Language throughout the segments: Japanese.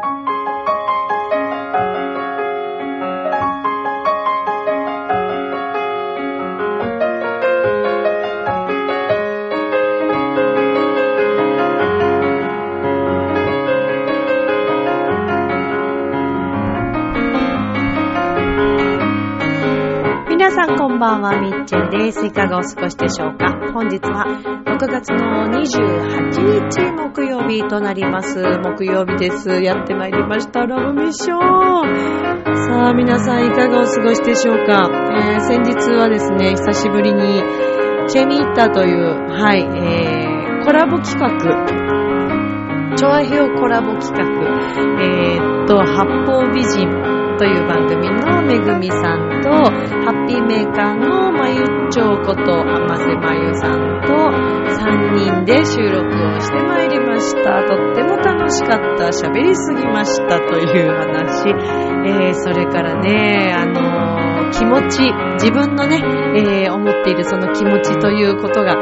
皆さんこんばんは、みっちーです。いかがお過ごしでしょうか？本日は6月の28日木曜日となります。木曜日です。やってまいりました。ラブミッション。さあ、皆さんいかがお過ごしでしょうか、えー先日はですね、久しぶりにチェミータという、はい、えー、コラボ企画、チョアヘオコラボ企画、えーっと、八方美人という番組のめぐみさんと、リーメーカーのまゆっちょうこと、あませまゆさんと、3人で収録をしてまいりました。とっても楽しかった。喋りすぎましたという話。えー、それからね、あのー気持ち、自分のね、えー思っているその気持ちということが、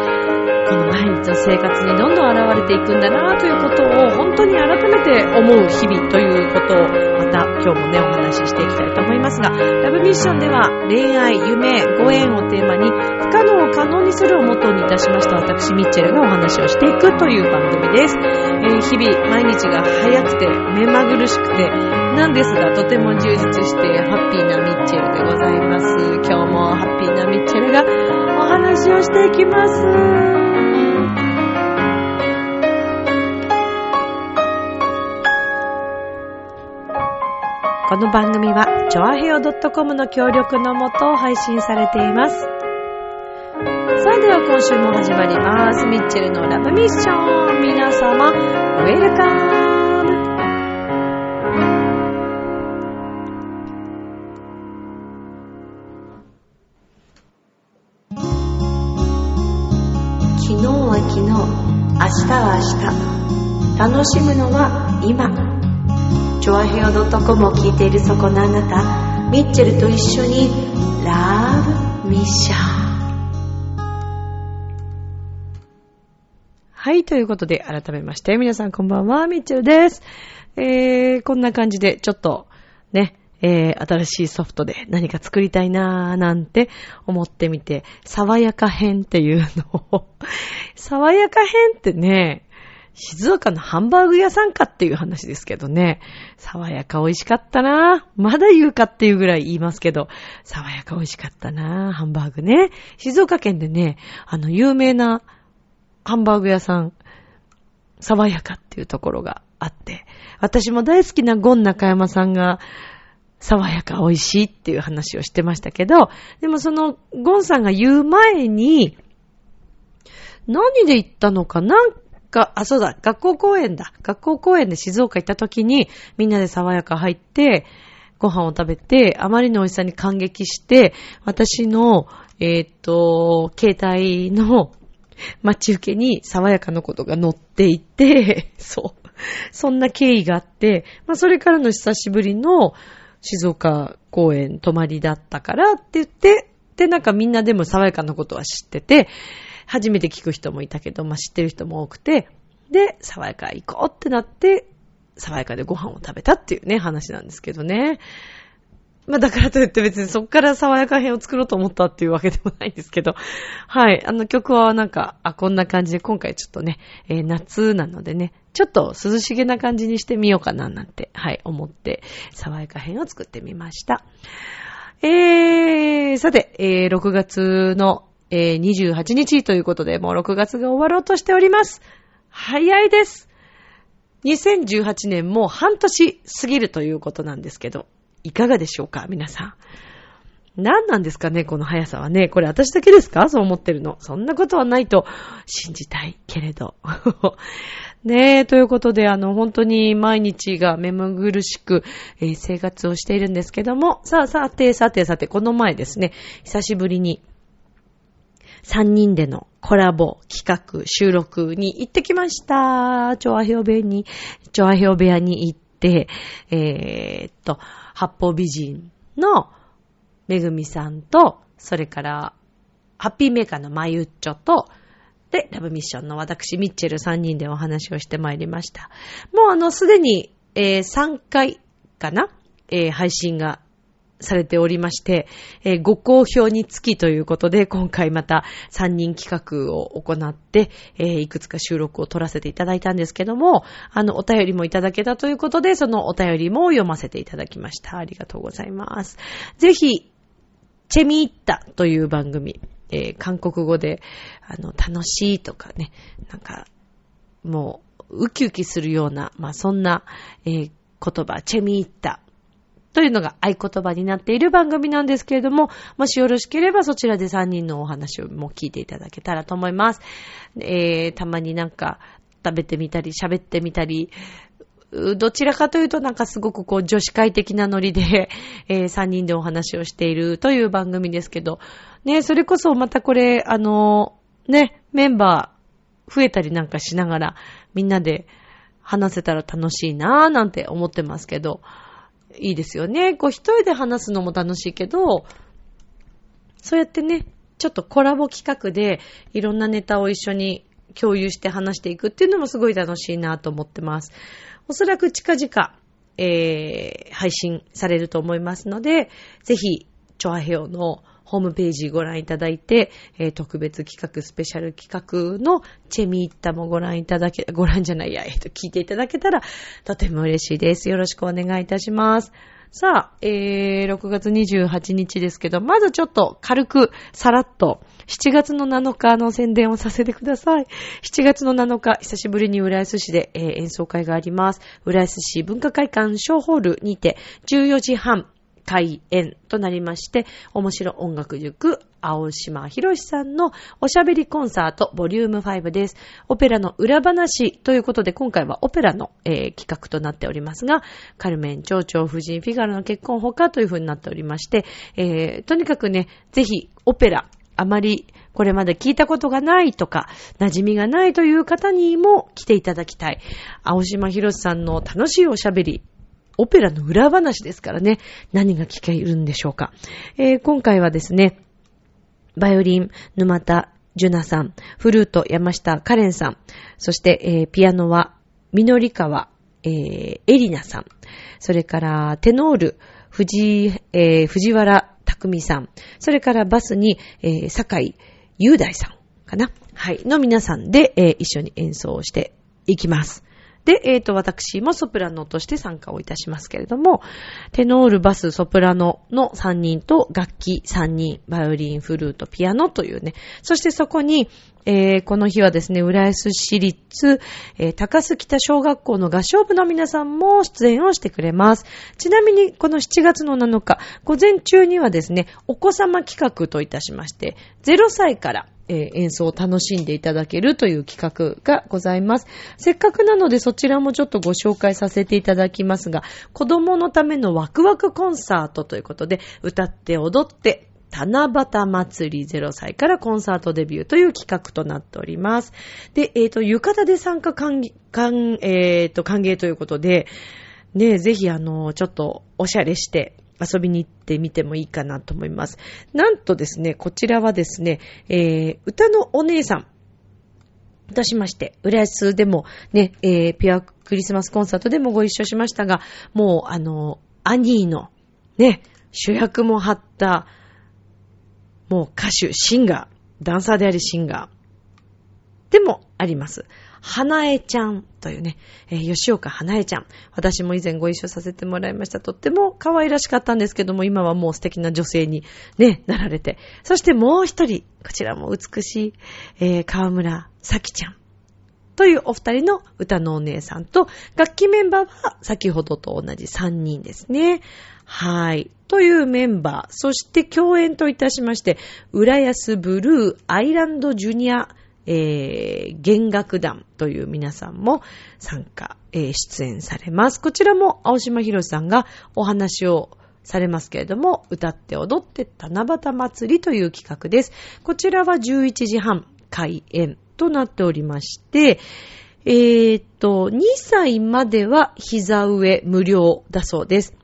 この毎日の生活にどんどん現れていくんだなということを本当に改めて思う日々ということをまた今日もねお話ししていきたいと思いますがラブミッションでは恋愛、夢、ご縁をテーマに不可能を可能にするをモットーにいたしました私ミッチェルがお話をしていくという番組です、えー日々毎日が早くて目まぐるしくてなんですがとても充実してハッピーなミッチェルでございます。今日もハッピーなミッチェルがお話をしていきます。この番組は、ちょあへよ .com の協力のもと配信されています。それでは今週も始まります。ミッチェルのラブミッション。皆様、ウェルカム昨日は昨日、明日は明日。楽しむのは今。チョアヘオ .com を聞いているそこのあなた、ミッチェルと一緒に、ラブミッション。はい、ということで、改めまして、皆さんこんばんは、ミッチェルです。えー、こんな感じで、ちょっと、ね、えー、新しいソフトで何か作りたいなーなんて思ってみて、爽やか編っていうのを、爽やか編ってね、静岡のハンバーグ屋さんかっていう話ですけどね。爽やか美味しかったなまだ言うかっていうぐらい言いますけど、爽やか美味しかったなハンバーグね。静岡県でね、あの、有名なハンバーグ屋さん、爽やかっていうところがあって、私も大好きなゴン中山さんが、爽やか美味しいっていう話をしてましたけど、でもそのゴンさんが言う前に、何で行ったのかなんか、あ、そうだ、学校公演だ。学校公演で静岡行った時に、みんなで爽やか入って、ご飯を食べて、あまりの美味しさに感激して、私の、えーっと、携帯の待ち受けに爽やかのことが載っていて、そう。そんな経緯があって、まあ、それからの久しぶりの静岡公演泊まりだったからって言って、で、なんかみんなでも爽やかなことは知ってて、初めて聞く人もいたけど、まあ、知ってる人も多くて、で、爽やか行こうってなって、爽やかでご飯を食べたっていうね、話なんですけどね。まあだからといって別にそっから爽やか編を作ろうと思ったっていうわけでもないんですけど、はい。あの曲はなんか、あ、こんな感じで今回ちょっとね、えー夏なのでね、ちょっと涼しげな感じにしてみようかななんて、はい、思って、爽やか編を作ってみました。えー、さて、えー、6月の、えー、28日ということで、もう6月が終わろうとしております。早いです。2018年もう半年過ぎるということなんですけど、いかがでしょうか皆さん。何なんですかねこの速さはね。これ私だけですか？そう思ってるの。そんなことはないと信じたいけれど。ねえ、ということで、あの、本当に毎日が目まぐるしく、えー生活をしているんですけども、さあさて、さてさて、この前ですね、久しぶりに、3人でのコラボ企画収録に行ってきました。チョアヘオ部屋に、チョアヘオ部屋に行って、えーっと、八方美人のめぐみさんと、それから、ハッピーメーカーのまゆっちょと、で、ラブミッションの私、ミッチェル3人でお話をしてまいりました。もうあの、すでにえー、3回かな、えー、配信がされておりまして、えー、ご好評につきということで、今回また3人企画を行って、えー、いくつか収録を撮らせていただいたんですけども、あの、お便りもいただけたということで、そのお便りも読ませていただきました。ありがとうございます。ぜひ、チェミーッタという番組、えー、韓国語で、あの、楽しいとかね、なんか、もう、ウキウキするような、まあ、そんな、えー、言葉、チェミーッタというのが合言葉になっている番組なんですけれども、もしよろしければそちらで3人のお話をも聞いていただけたらと思います。えー、たまになんか食べてみたり喋ってみたり、どちらかというとなんかすごくこう女子会的なノリで、えー、3人でお話をしているという番組ですけど、ね、それこそまたこれ、あのね、メンバー増えたりなんかしながらみんなで話せたら楽しいなぁなんて思ってますけど、いいですよね。こう一人で話すのも楽しいけど、そうやってね、ちょっとコラボ企画でいろんなネタを一緒に共有して話していくっていうのもすごい楽しいなと思ってます。おそらく近々、えー、配信されると思いますので、ぜひ、チョアヘオのホームページご覧いただいて、えー、特別企画、スペシャル企画のチェミーッタもご覧いただけ、ご覧じゃないや、えっ、と、聞いていただけたらとても嬉しいです。よろしくお願いいたします。さあ、えー、6月28日ですけど、まずちょっと軽く、さらっと、7月の7日の宣伝をさせてください。7月の7日、久しぶりに浦安市で、えー、演奏会があります。浦安市文化会館小ホールにて、14時半、開演となりまして、面白音楽塾、青島博さんのおしゃべりコンサートボリューム5です。オペラの裏話ということで、今回はオペラの、えー、企画となっておりますが、カルメン、蝶々、夫人、フィガロの結婚他という風になっておりまして、えー、とにかくね、ぜひオペラ、あまりこれまで聞いたことがないとか、馴染みがないという方にも来ていただきたい。青島博さんの楽しいおしゃべり、オペラの裏話ですからね、何が聞けるんでしょうか。えー、今回はですね、バイオリン、沼田ジュナさん、フルート、山下カレンさん、そして、えー、ピアノは、みのりかわ、えー、エリナさん、それから、テノール、藤、えー、藤原匠さん、それからバスに、えー、坂井雄大さんかなはい、の皆さんで、えー、一緒に演奏していきます。で、えっ、ー、と、私もソプラノとして参加をいたしますけれども、テノール、バス、ソプラノの3人と楽器3人、バイオリン、フルート、ピアノというね、そしてそこに、えー、この日はですね、浦安市立、えー、高須北小学校の合唱部の皆さんも出演をしてくれます。ちなみに、この7月の7日、午前中にはですね、お子様企画といたしまして、0歳からえ、演奏を楽しんでいただけるという企画がございます。せっかくなのでそちらもちょっとご紹介させていただきますが、子供のためのワクワクコンサートということで、歌って踊って、七夕祭り0歳からコンサートデビューという企画となっております。で、えっ、ー、と、浴衣で参加歓迎、えっ、ー、と、歓迎ということで、ね、ぜひあの、ちょっとおしゃれして、遊びに行ってみてもいいかなと思います。なんとですね、こちらはですね、えー、歌のお姉さんとしまして、浦安でもね、えー、ピュアクリスマスコンサートでもご一緒しましたが、もうあの、アニーのね、主役も張った、もう歌手、シンガー、ダンサーでありシンガーでもあります。花江ちゃんというね、えー、吉岡花江ちゃん。私も以前ご一緒させてもらいました。とっても可愛らしかったんですけども、今はもう素敵な女性にね、なられて。そしてもう一人、こちらも美しい、えー、河村咲ちゃん。というお二人の歌のお姉さんと、楽器メンバーは先ほどと同じ3人ですね。はい。というメンバー。そして共演といたしまして、浦安ブルーアイランドジュニアえー、弦楽団という皆さんも参加、えー、出演されます。こちらも青島博さんがお話をされますけれども、歌って踊って七夕祭りという企画です。こちらは11時半開演となっておりまして、えー、っと、2歳までは膝上無料だそうです。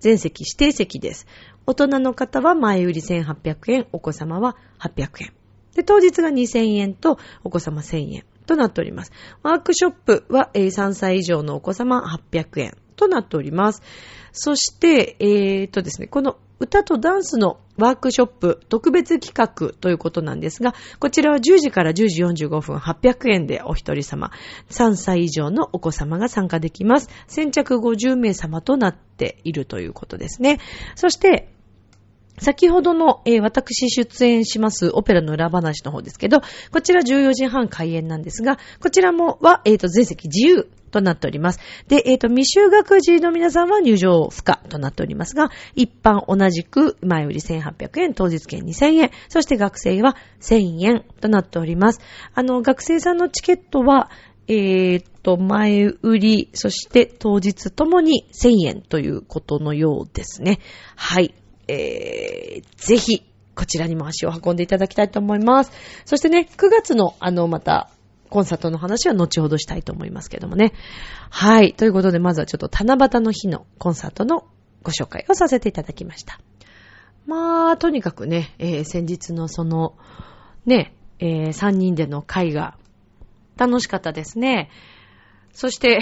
全席指定席です。大人の方は前売り1800円、お子様は800円。で、当日が2000円とお子様1000円となっております。ワークショップは3歳以上のお子様800円となっております。そして、えー、っとですね、この歌とダンスのワークショップ特別企画ということなんですが、こちらは10時から10時45分800円でお一人様、3歳以上のお子様が参加できます。先着50名様となっているということですね。そして、先ほどの、えー、私出演しますオペラの裏話の方ですけど、こちら14時半開演なんですが、こちらもは、えっ、ー、と、全席自由となっております。で、えっ、ー、と、未就学児の皆さんは入場不可となっておりますが、一般同じく前売り1800円、当日券2000円、そして学生は1000円となっております。あの、学生さんのチケットは、えー、と、前売り、そして当日ともに1000円ということのようですね。はい。えー、ぜひ、こちらにも足を運んでいただきたいと思います。そしてね、9月の、あの、また、コンサートの話は後ほどしたいと思いますけどもね。はい。ということで、まずはちょっと七夕の日のコンサートのご紹介をさせていただきました。まあ、とにかくね、えー、先日のその、ね、えー、3人での会が楽しかったですね。そして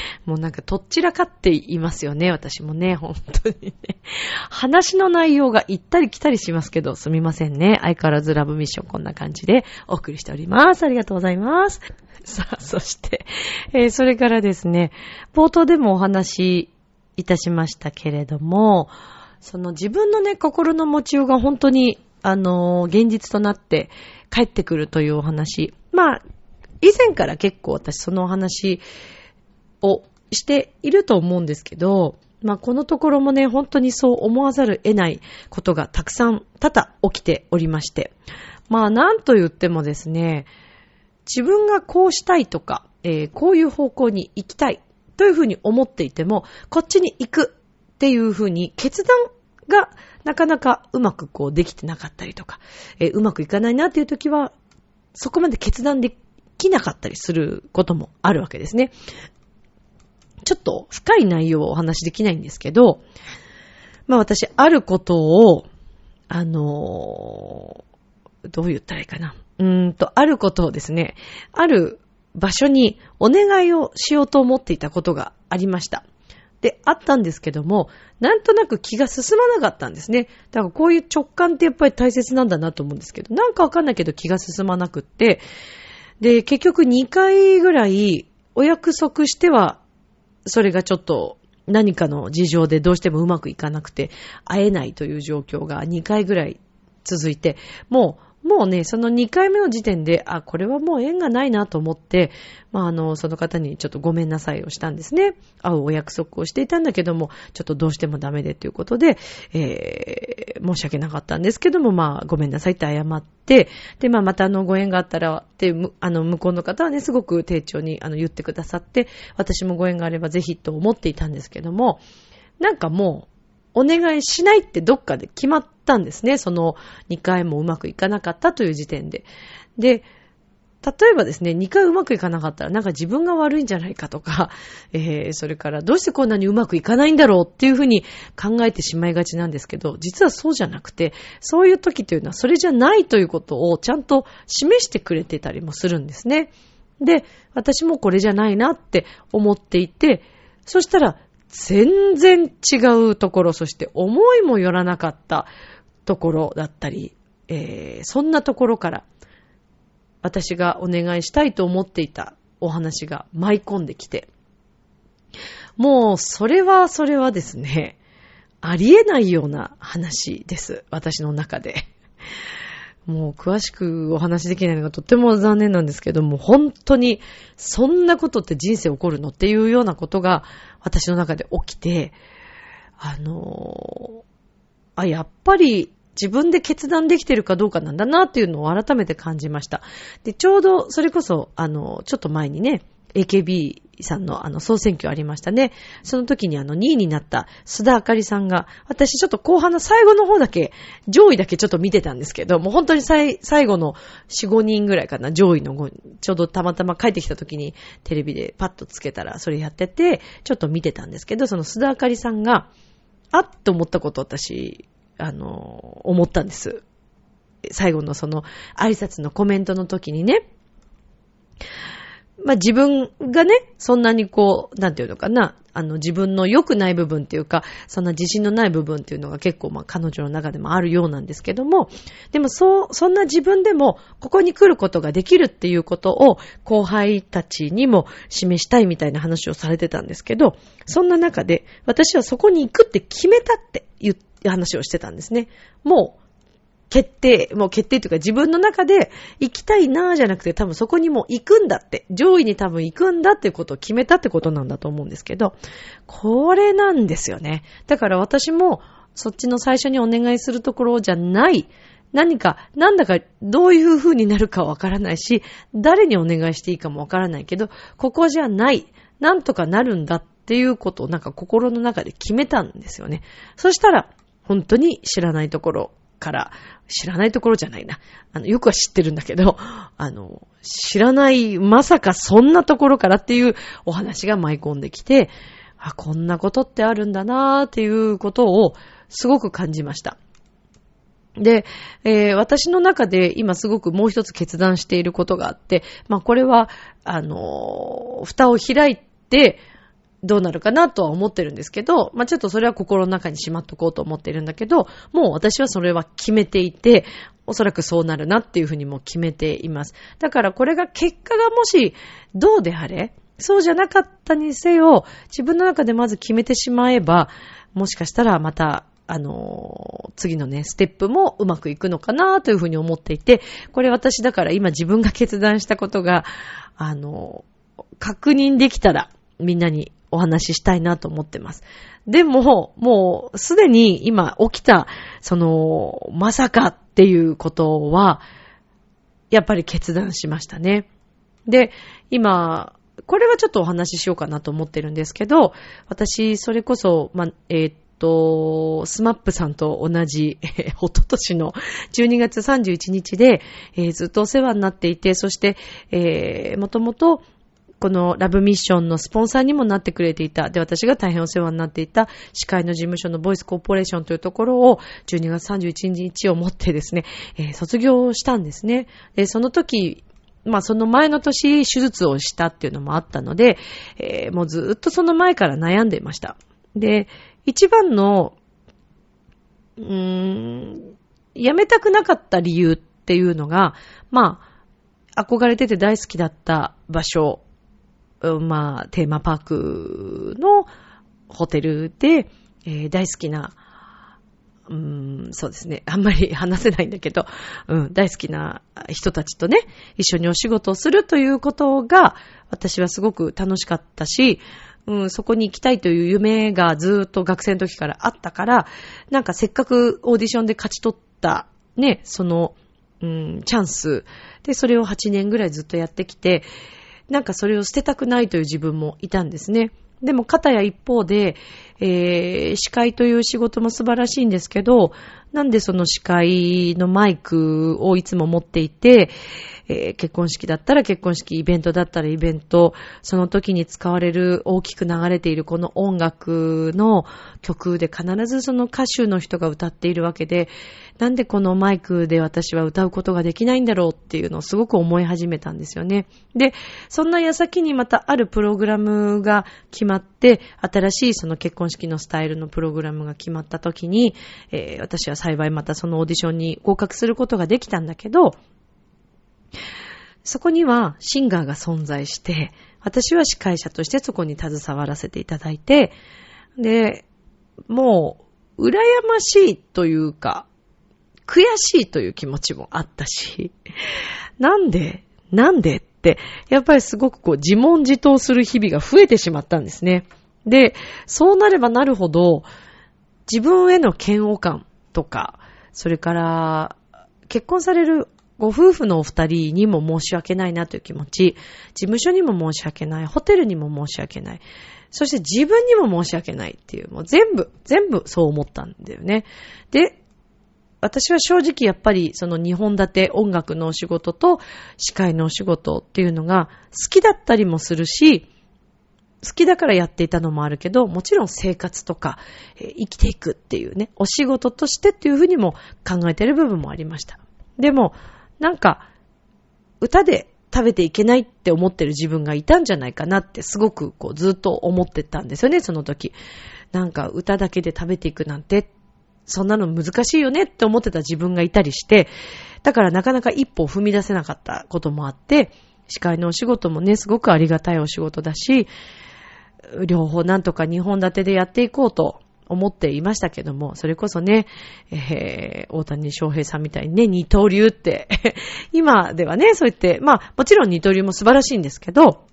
もうなんかとっちらかっていますよね、私もね、本当にね。話の内容が行ったり来たりしますけど、すみませんね。相変わらずラブミッションこんな感じでお送りしております。ありがとうございます。さあ、そして、えー、それからですね、冒頭でもお話しいたしましたけれども、その自分のね、心の持ちようが本当に、あのー、現実となって帰ってくるというお話。まあ、以前から結構私そのお話をしていると思うんですけど、まあこのところもね、本当にそう思わざる得ないことがたくさん多々起きておりまして。まあなんと言ってもですね、自分がこうしたいとか、えー、こういう方向に行きたいというふうに思っていても、こっちに行くっていうふうに決断がなかなかうまくこうできてなかったりとか、えー、うまくいかないなっていう時は、そこまで決断できなかったりすることもあるわけですね。ちょっと深い内容をお話しできないんですけど、まあ私、あることを、あのー、どう言ったらいいかな。うーんと、あることをですね、ある場所にお願いをしようと思っていたことがありました。で、あったんですけども、なんとなく気が進まなかったんですね。だからこういう直感ってやっぱり大切なんだなと思うんですけど、なんかわかんないけど気が進まなくって、で、結局2回ぐらいお約束してはそれがちょっと何かの事情でどうしてもうまくいかなくて会えないという状況が2回ぐらい続いて、もうもうね、その2回目の時点で、あ、これはもう縁がないなと思って、まあ、あの、その方にちょっとごめんなさいをしたんですね。会うお約束をしていたんだけども、ちょっとどうしてもダメでということで、えー、申し訳なかったんですけども、まあ、ごめんなさいって謝って、で、まあ、またあの、ご縁があったら、で、あの、向こうの方はね、すごく丁重に、あの、言ってくださって、私もご縁があればぜひと思っていたんですけども、なんかもう、お願いしないってどっかで決まったんですね。その2回もうまくいかなかったという時点で。で、例えばですね、2回うまくいかなかったらなんか自分が悪いんじゃないかとか、えー、それからどうしてこんなにうまくいかないんだろうっていうふうに考えてしまいがちなんですけど、実はそうじゃなくて、そういう時というのはそれじゃないということをちゃんと示してくれてたりもするんですね。で、私もこれじゃないなって思っていて、そしたら全然違うところ、そして思いもよらなかったところだったり、えー、そんなところから私がお願いしたいと思っていたお話が舞い込んできて、もうそれはそれはですね、ありえないような話です。私の中で。もう詳しくお話できないのがとっても残念なんですけども、本当にそんなことって人生起こるのっていうようなことが私の中で起きて、あのあ、やっぱり自分で決断できてるかどうかなんだなっていうのを改めて感じました。で、ちょうどそれこそ、あの、ちょっと前にね、AKB さんのあの総選挙ありましたね。その時にあの2位になった須田あかりさんが、私ちょっと後半の最後の方だけ、上位だけちょっと見てたんですけど、もう本当に最後の4、5人ぐらいかな、上位の5人、ちょうどたまたま帰ってきた時にテレビでパッとつけたらそれやってて、ちょっと見てたんですけど、その須田あかりさんが、あっと思ったこと私、あの、思ったんです。最後のその挨拶のコメントの時にね、まあ自分がね、そんなにこう、なんていうのかな、あの自分の良くない部分っていうか、そんな自信のない部分っていうのが結構ま彼女の中でもあるようなんですけども、でもそう、そんな自分でもここに来ることができるっていうことを後輩たちにも示したいみたいな話をされてたんですけど、そんな中で私はそこに行くって決めたって言って話をしてたんですね。もう決定、もう決定というか自分の中で行きたいなぁじゃなくて多分そこにも行くんだって、上位に多分行くんだってことを決めたってことなんだと思うんですけど、これなんですよね。だから私もそっちの最初にお願いするところじゃない、何か、なんだかどういう風になるかわからないし、誰にお願いしていいかもわからないけど、ここじゃない、なんとかなるんだっていうことをなんか心の中で決めたんですよね。そしたら、本当に知らないところから、知らないところじゃないな。あの、よくは知ってるんだけど、あの、知らない、まさかそんなところからっていうお話が舞い込んできて、あ、こんなことってあるんだなーっていうことをすごく感じました。で、えー、私の中で今すごくもう一つ決断していることがあって、まあこれは、あのー、蓋を開いて、どうなるかなとは思ってるんですけど、まあ、ちょっとそれは心の中にしまっとこうと思ってるんだけど、もう私はそれは決めていて、おそらくそうなるなっていうふうにも決めています。だからこれが結果がもしどうであれ、そうじゃなかったにせよ、自分の中でまず決めてしまえば、もしかしたらまたあの、次のね、ステップもうまくいくのかなというふうに思っていて、これ私だから今自分が決断したことが、あの、確認できたらみんなにお話ししたいなと思ってます。でも、もうすでに今起きた、その、まさかっていうことは、やっぱり決断しましたね。で、今、これはちょっとお話ししようかなと思ってるんですけど、私、それこそ、ま、えー、っと、スマップさんと同じ、えー、おととしの12月31日で、えー、ずっとお世話になっていて、そして、えー、もともと、このラブミッションのスポンサーにもなってくれていた。で、私が大変お世話になっていた司会の事務所のボイスコーポレーションというところを12月31日をもってですね、えー、卒業したんですね。で、その時、まあその前の年手術をしたっていうのもあったので、えー、もうずっとその前から悩んでいました。で、一番の、うーん、辞めたくなかった理由っていうのが、まあ、憧れてて大好きだった場所まあ、テーマパークのホテルで、えー、大好きな、うん、そうですね。あんまり話せないんだけど、うん、大好きな人たちとね、一緒にお仕事をするということが、私はすごく楽しかったし、うん、そこに行きたいという夢がずっと学生の時からあったから、なんかせっかくオーディションで勝ち取った、ね、その、うん、チャンス。で、それを8年ぐらいずっとやってきて、なんかそれを捨てたくないという自分もいたんですね。でも、片や一方で、えー、司会という仕事も素晴らしいんですけど、なんでその司会のマイクをいつも持っていて、えー、結婚式だったら結婚式、イベントだったらイベント、その時に使われる大きく流れているこの音楽の曲で必ずその歌手の人が歌っているわけで、なんでこのマイクで私は歌うことができないんだろうっていうのをすごく思い始めたんですよね。で、そんな矢先にまたあるプログラムが決まって、新しいその結婚式のスタイルのプログラムが決まった時に、えー、私は幸いまたそのオーディションに合格することができたんだけど、そこにはシンガーが存在して、私は司会者としてそこに携わらせていただいて、で、もう、羨ましいというか、悔しいという気持ちもあったし、なんでなんでって、やっぱりすごくこう自問自答する日々が増えてしまったんですね。で、そうなればなるほど、自分への嫌悪感とか、それから、結婚されるご夫婦のお二人にも申し訳ないなという気持ち、事務所にも申し訳ない、ホテルにも申し訳ない、そして自分にも申し訳ないっていう、もう全部、全部そう思ったんだよね。で、私は正直やっぱりその日本立て音楽のお仕事と司会のお仕事っていうのが好きだったりもするし、好きだからやっていたのもあるけど、もちろん生活とか、えー、生きていくっていうね、お仕事としてっていうふうにも考えてる部分もありました。でも、なんか、歌で食べていけないって思ってる自分がいたんじゃないかなってすごくこうずっと思ってたんですよね、その時。なんか歌だけで食べていくなんて、そんなの難しいよねって思ってた自分がいたりして、だからなかなか一歩踏み出せなかったこともあって、司会のお仕事もね、すごくありがたいお仕事だし、両方なんとか2本立てでやっていこうと思っていましたけども、それこそね、えー、大谷翔平さんみたいにね、二刀流って 今ではね、そう言って、まあ、もちろん二刀流も素晴らしいんですけど、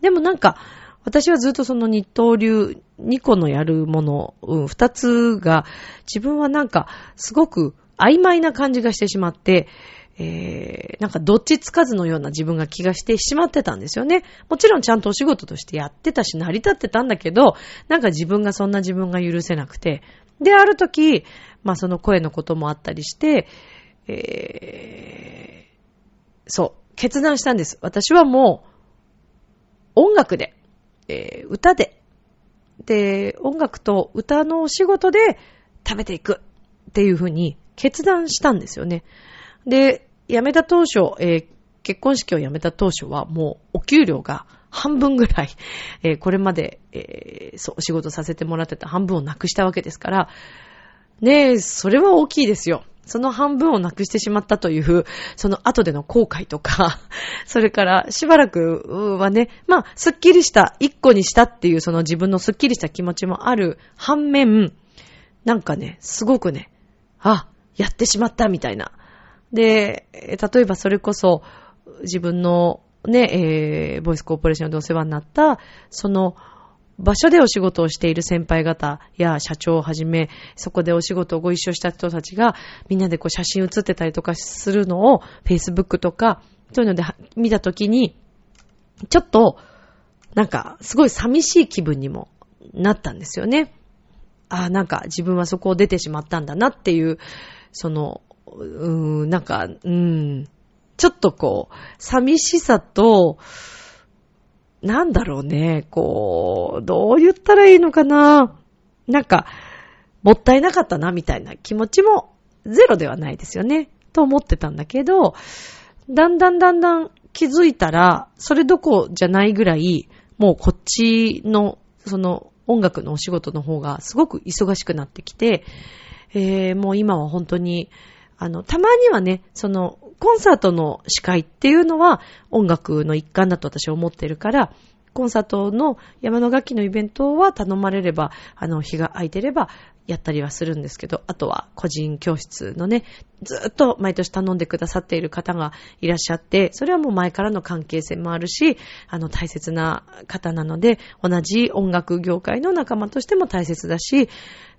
でもなんか、私はずっとその二刀流、二個のやるもの、うん、二つが、自分はなんか、すごく曖昧な感じがしてしまって、えー、なんかどっちつかずのような自分が気がしてしまってたんですよね。もちろんちゃんとお仕事としてやってたし、成り立ってたんだけど、なんか自分がそんな自分が許せなくて。で、ある時、まあその声のこともあったりして、えー、そう、決断したんです。私はもう、音楽で、えー、歌で、で、音楽と歌のお仕事で食べていくっていうふうに決断したんですよね。で、辞めた当初、えー、結婚式を辞めた当初はもうお給料が半分ぐらい、えー、これまで、えー、そう、仕事させてもらってた半分をなくしたわけですから、ねえ、それは大きいですよ。その半分をなくしてしまったという、その後での後悔とか、それからしばらくはね、まあ、すっきりした、一個にしたっていうその自分のすっきりした気持ちもある反面、なんかね、すごくね、あ、やってしまったみたいな。で、例えばそれこそ自分のね、えー、ボイスコーポレーションでお世話になった、その場所でお仕事をしている先輩方や社長をはじめ、そこでお仕事をご一緒した人たちが、みんなでこう写真写ってたりとかするのを、Facebook とか、そういうので見たときに、ちょっと、なんか、すごい寂しい気分にもなったんですよね。ああ、なんか自分はそこを出てしまったんだなっていう、その、うーん、なんか、うん、ちょっとこう、寂しさと、なんだろうね、こう、どう言ったらいいのかな。なんか、もったいなかったな、みたいな気持ちもゼロではないですよね。と思ってたんだけど、だんだんだんだん気づいたら、それどこじゃないぐらい、もうこっちの、その音楽のお仕事の方がすごく忙しくなってきて、えー、もう今は本当に、あの、たまにはね、その、コンサートの司会っていうのは音楽の一環だと私は思ってるから、コンサートの山の楽器のイベントは頼まれれば、あの、日が空いてればやったりはするんですけど、あとは個人教室のね、ずっと毎年頼んでくださっている方がいらっしゃって、それはもう前からの関係性もあるし、あの、大切な方なので、同じ音楽業界の仲間としても大切だし、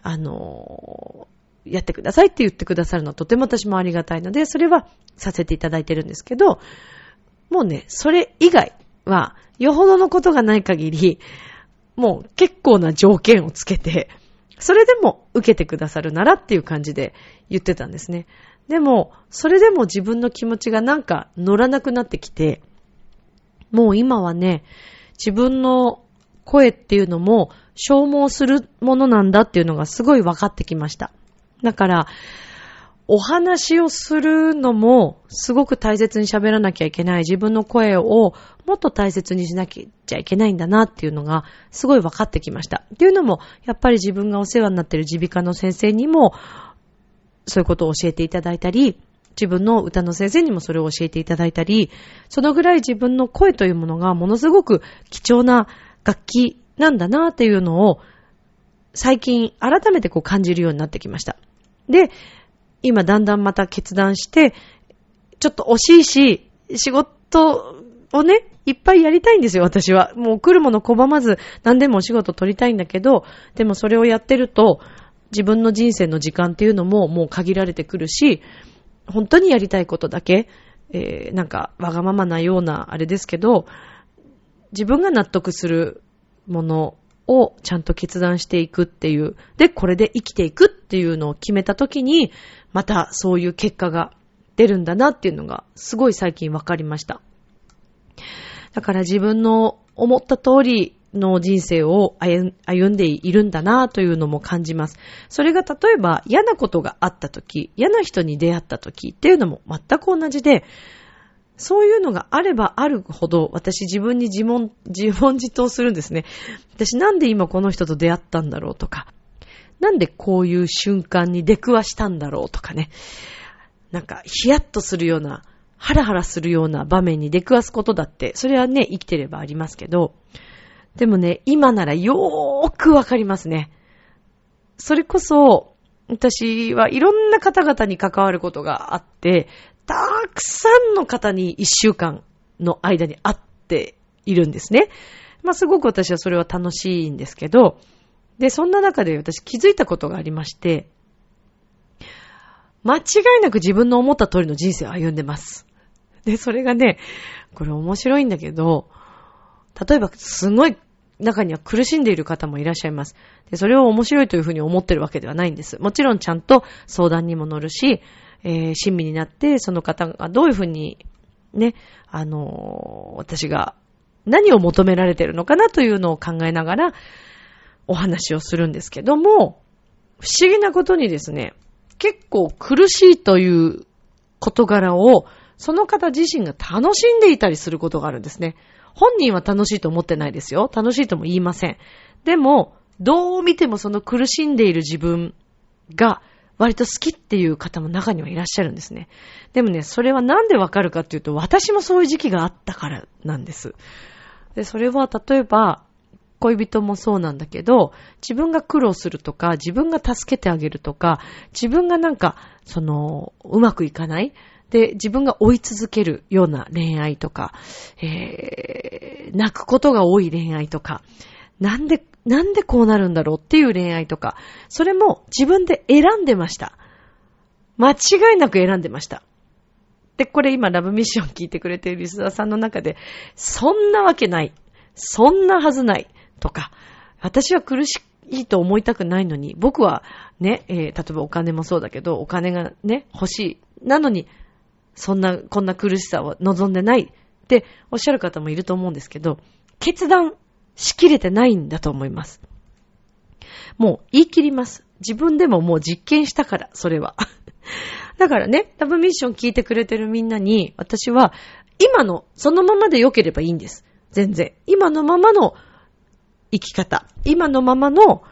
あの、やってくださいって言ってくださるのはとても私もありがたいので、それはさせていただいてるんですけど、もうね、それ以外は、よほどのことがない限り、もう結構な条件をつけて、それでも受けてくださるならっていう感じで言ってたんですね。でも、それでも自分の気持ちがなんか乗らなくなってきて、もう今はね、自分の声っていうのも消耗するものなんだっていうのがすごい分かってきました。だから、お話をするのも、すごく大切に喋らなきゃいけない。自分の声をもっと大切にしなきゃいけないんだなっていうのが、すごい分かってきました。っていうのも、やっぱり自分がお世話になっている耳鼻科の先生にも、そういうことを教えていただいたり、自分の歌の先生にもそれを教えていただいたり、そのぐらい自分の声というものがものすごく貴重な楽器なんだなっていうのを、最近改めてこう感じるようになってきました。で、今だんだんまた決断して、ちょっと惜しいし、仕事をね、いっぱいやりたいんですよ、私は。もう来るもの拒まず何でもお仕事取りたいんだけど、でもそれをやってると、自分の人生の時間っていうのももう限られてくるし、本当にやりたいことだけ、えー、なんかわがままなようなあれですけど、自分が納得するものをちゃんと決断していくっていう。で、これで生きていくっていうのを決めたときに、またそういう結果が出るんだなっていうのが、すごい最近わかりました。だから自分の思った通りの人生を歩んでいるんだなというのも感じます。それが例えば嫌なことがあった時、嫌な人に出会った時っていうのも全く同じで、そういうのがあればあるほど、私自分に自問、自問自答するんですね。私なんで今この人と出会ったんだろうとか、なんでこういう瞬間に出くわしたんだろうとかね。なんか、ヒヤッとするような、ハラハラするような場面に出くわすことだって、それはね、生きてればありますけど、でもね、今ならよーくわかりますね。それこそ、私はいろんな方々に関わることがあって、たくさんの方に一週間の間に会っているんですね。まあすごく私はそれは楽しいんですけど、で、そんな中で私気づいたことがありまして、間違いなく自分の思った通りの人生を歩んでます。で、それがね、これ面白いんだけど、例えばすごい中には苦しんでいる方もいらっしゃいます。で、それを面白いというふうに思ってるわけではないんです。もちろんちゃんと相談にも乗るし、えー、親身になって、その方がどういうふうに、ね、あのー、私が何を求められてるのかなというのを考えながら、お話をするんですけども、不思議なことにですね、結構苦しいという事柄を、その方自身が楽しんでいたりすることがあるんですね。本人は楽しいと思ってないですよ。楽しいとも言いません。でも、どう見てもその苦しんでいる自分が割と好きっていう方も中にはいらっしゃるんですね。でもね、それはなんでわかるかっていうと、私もそういう時期があったからなんです。で、それは例えば、恋人もそうなんだけど、自分が苦労するとか、自分が助けてあげるとか、自分がなんか、その、うまくいかないで、自分が追い続けるような恋愛とか、えー、泣くことが多い恋愛とか、なんで、なんでこうなるんだろうっていう恋愛とか、それも自分で選んでました。間違いなく選んでました。で、これ今ラブミッション聞いてくれているリスナーさんの中で、そんなわけない。そんなはずない。とか、私は苦しいと思いたくないのに、僕はね、えー、例えばお金もそうだけど、お金がね、欲しい。なのに、そんな、こんな苦しさを望んでないっておっしゃる方もいると思うんですけど、決断しきれてないんだと思います。もう言い切ります。自分でももう実験したから、それは。だからね、ラブミッション聞いてくれてるみんなに、私は、今の、そのままで良ければいいんです。全然。今のままの生き方、今のままの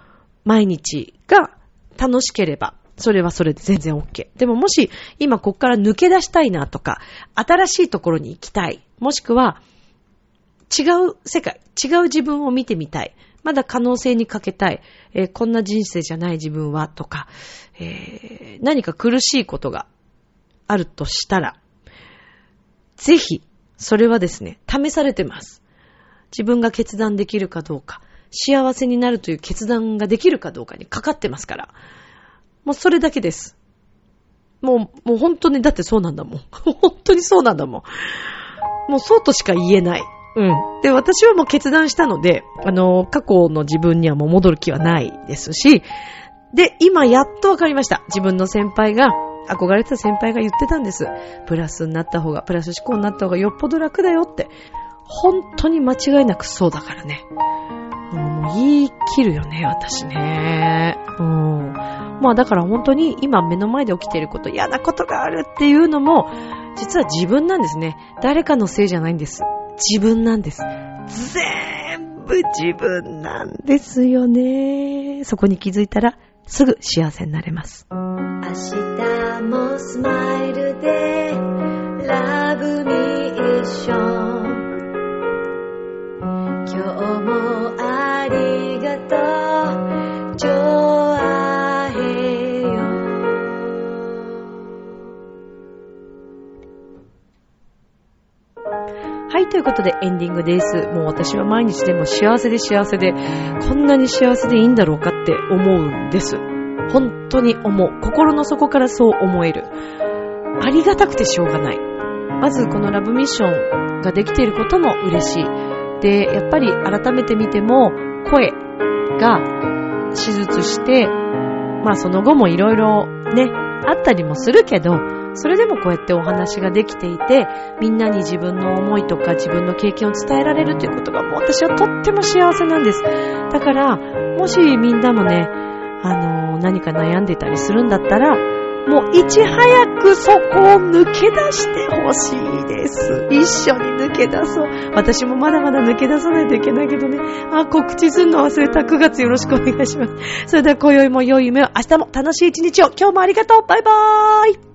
毎日が楽しければ、それはそれで全然 OK。でももし今こっから抜け出したいなとか、新しいところに行きたい。もしくは違う世界、違う自分を見てみたい。まだ可能性にかけたい。えー、こんな人生じゃない自分はとか、えー、何か苦しいことがあるとしたら、ぜひ、それはですね、試されてます。自分が決断できるかどうか、幸せになるという決断ができるかどうかにかかってますから。もうそれだけです。もう、もう本当に、だってそうなんだもん。本当にそうなんだもん。もうそうとしか言えない。うん。で、私はもう決断したので、あの、過去の自分にはもう戻る気はないですし、で、今やっとわかりました。自分の先輩が、憧れてた先輩が言ってたんです。プラスになった方が、プラス思考になった方がよっぽど楽だよって。本当に間違いなくそうだからね。言い切るよね、私ね。うん。まあだから本当に今目の前で起きていること、嫌なことがあるっていうのも、実は自分なんですね。誰かのせいじゃないんです。自分なんです。全部自分なんですよね。そこに気づいたら、すぐ幸せになれます。明日もスマイルで、ラブミッということでエンディングです。もう私は毎日でも幸せで幸せで、こんなに幸せでいいんだろうかって思うんです。本当に思う。心の底からそう思える。ありがたくてしょうがない。まずこのラブミッションができていることも嬉しい。で、やっぱり改めて見ても、声が手術して、まあその後もいろいろね、あったりもするけど、それでもこうやってお話ができていて、みんなに自分の思いとか自分の経験を伝えられるということがもう私はとっても幸せなんです。だから、もしみんなもね、あの、何か悩んでたりするんだったら、もういち早くそこを抜け出してほしいです。一緒に抜け出そう。私もまだまだ抜け出さないといけないけどね。あ、告知するの忘れた9月よろしくお願いします。それでは今宵も良い夢を、明日も楽しい一日を。今日もありがとう。バイバーイ。